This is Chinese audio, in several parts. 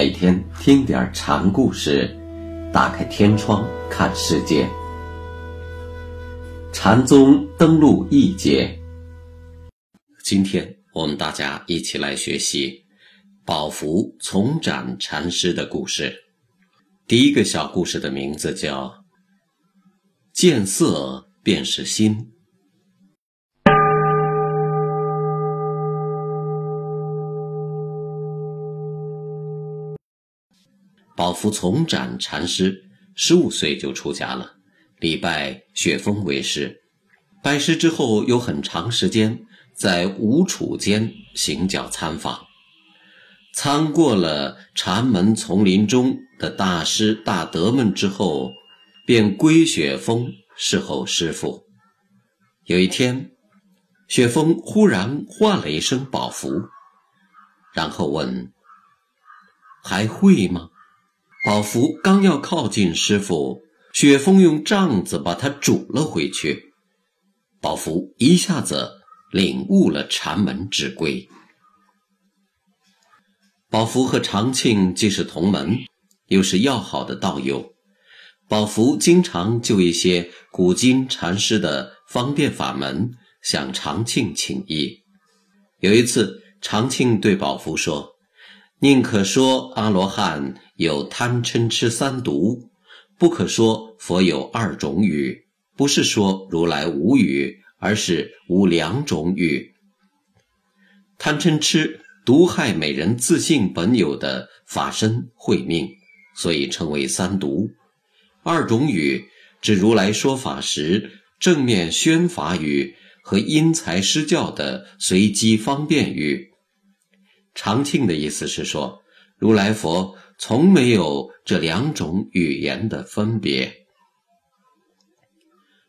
每天听点禅故事，打开天窗看世界。禅宗登陆一节，今天我们大家一起来学习宝福从展禅师的故事。第一个小故事的名字叫“见色便是心”。宝福从展禅师十五岁就出家了，礼拜雪峰为师。拜师之后，有很长时间在吴楚间行脚参访，参过了禅门丛林中的大师大德们之后，便归雪峰侍候师傅。有一天，雪峰忽然唤了一声“宝福”，然后问：“还会吗？”宝福刚要靠近师傅，雪峰用杖子把他拄了回去。宝福一下子领悟了禅门之规。宝福和长庆既是同门，又是要好的道友。宝福经常就一些古今禅师的方便法门向长庆请益。有一次，长庆对宝福说：“宁可说阿罗汉。”有贪嗔痴三毒，不可说佛有二种语，不是说如来无语，而是无两种语。贪嗔痴毒害美人自信本有的法身慧命，所以称为三毒。二种语指如来说法时正面宣法语和因材施教的随机方便语。长庆的意思是说，如来佛。从没有这两种语言的分别。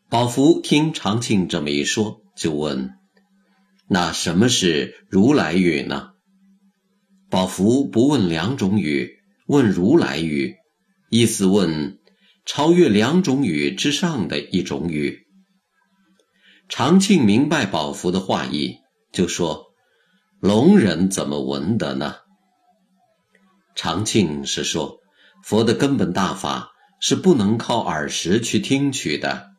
宝福听长庆这么一说，就问：“那什么是如来语呢？”宝福不问两种语，问如来语，意思问超越两种语之上的一种语。长庆明白宝福的话意，就说：“聋人怎么闻得呢？”长庆是说，佛的根本大法是不能靠耳识去听取的，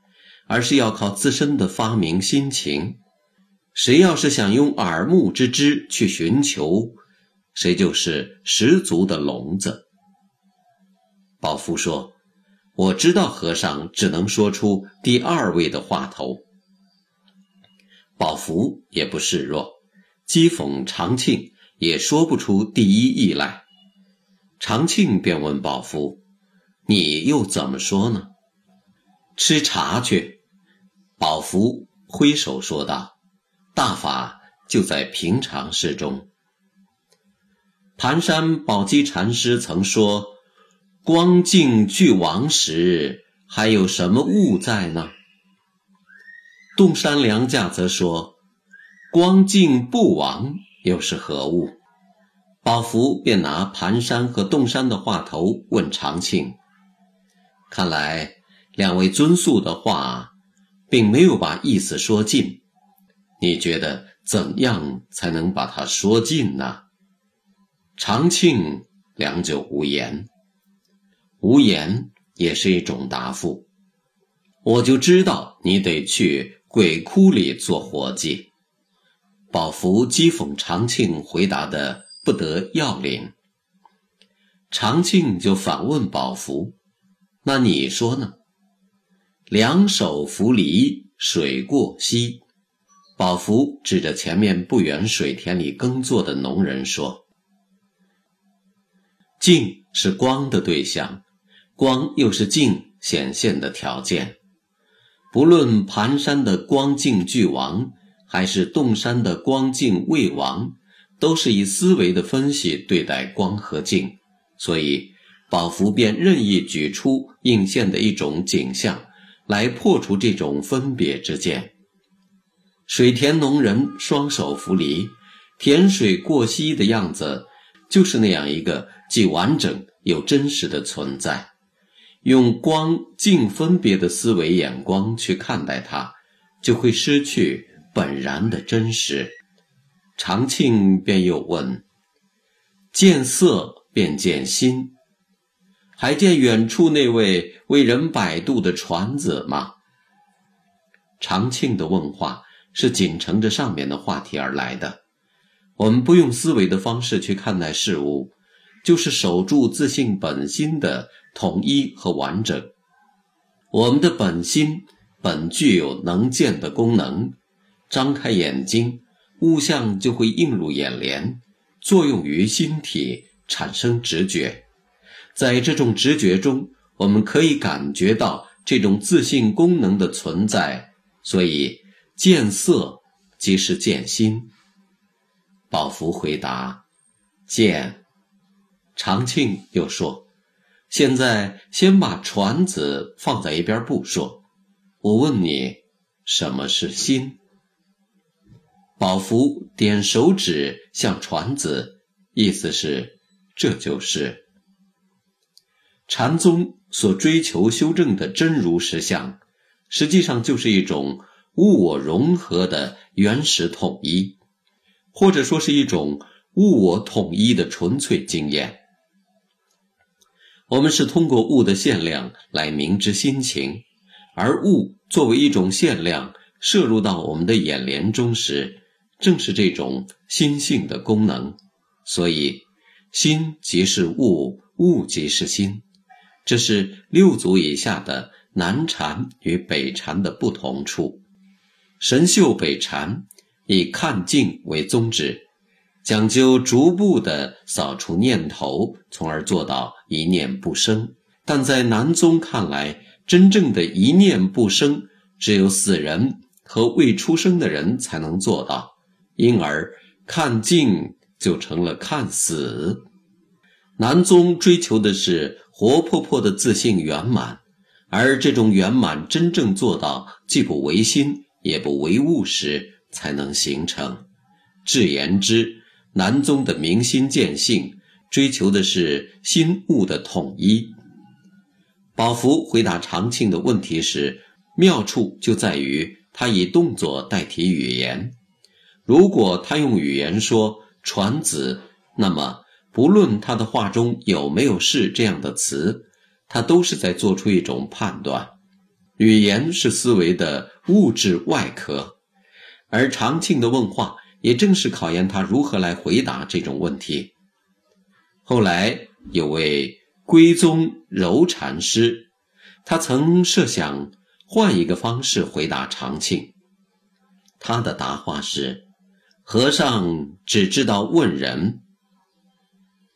而是要靠自身的发明心情。谁要是想用耳目之知去寻求，谁就是十足的聋子。宝福说：“我知道和尚只能说出第二位的话头。”宝福也不示弱，讥讽长庆也说不出第一义来。长庆便问宝福：“你又怎么说呢？”吃茶去。宝福挥手说道：“大法就在平常事中。”盘山宝鸡禅师曾说：“光境俱亡时，还有什么物在呢？”洞山良价则说：“光境不亡，又是何物？”宝福便拿盘山和洞山的话头问长庆：“看来两位尊宿的话，并没有把意思说尽。你觉得怎样才能把它说尽呢？”长庆良久无言，无言也是一种答复。我就知道你得去鬼窟里做活计。宝福讥讽长庆回答的。不得要领，长庆就反问宝福：“那你说呢？”两手扶犁，水过溪。宝福指着前面不远水田里耕作的农人说：“镜是光的对象，光又是镜显现的条件。不论盘山的光镜俱亡，还是洞山的光镜未亡。”都是以思维的分析对待光和镜，所以宝福便任意举出映现的一种景象，来破除这种分别之见。水田农人双手扶犁，田水过膝的样子，就是那样一个既完整又真实的存在。用光镜分别的思维眼光去看待它，就会失去本然的真实。长庆便又问：“见色便见心。还见远处那位为人摆渡的船子吗？长庆的问话是紧承着上面的话题而来的。我们不用思维的方式去看待事物，就是守住自信本心的统一和完整。我们的本心本具有能见的功能，张开眼睛，物象就会映入眼帘，作用于心体，产生直觉。在这种直觉中，我们可以感觉到这种自信功能的存在，所以见色即是见心。宝福回答：“见。”长庆又说：“现在先把船子放在一边不说，我问你，什么是心？”宝福点手指向船子，意思是这就是。禅宗所追求修正的真如实相，实际上就是一种物我融合的原始统一，或者说是一种物我统一的纯粹经验。我们是通过物的限量来明知心情，而物作为一种限量摄入到我们的眼帘中时，正是这种心性的功能。所以，心即是物，物即是心。这是六祖以下的南禅与北禅的不同处。神秀北禅以看境为宗旨，讲究逐步的扫除念头，从而做到一念不生。但在南宗看来，真正的一念不生，只有死人和未出生的人才能做到，因而看境就成了看死。南宗追求的是。活泼泼的自信圆满，而这种圆满真正做到既不违心也不违物时，才能形成。至言之，南宗的明心见性，追求的是心物的统一。宝福回答长庆的问题时，妙处就在于他以动作代替语言。如果他用语言说“传子”，那么。不论他的话中有没有“是”这样的词，他都是在做出一种判断。语言是思维的物质外壳，而长庆的问话也正是考验他如何来回答这种问题。后来有位归宗柔禅师，他曾设想换一个方式回答长庆，他的答话是：“和尚只知道问人。”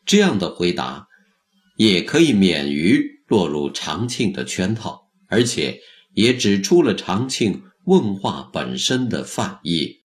这样的回答，也可以免于落入长庆的圈套，而且也指出了长庆问话本身的犯意。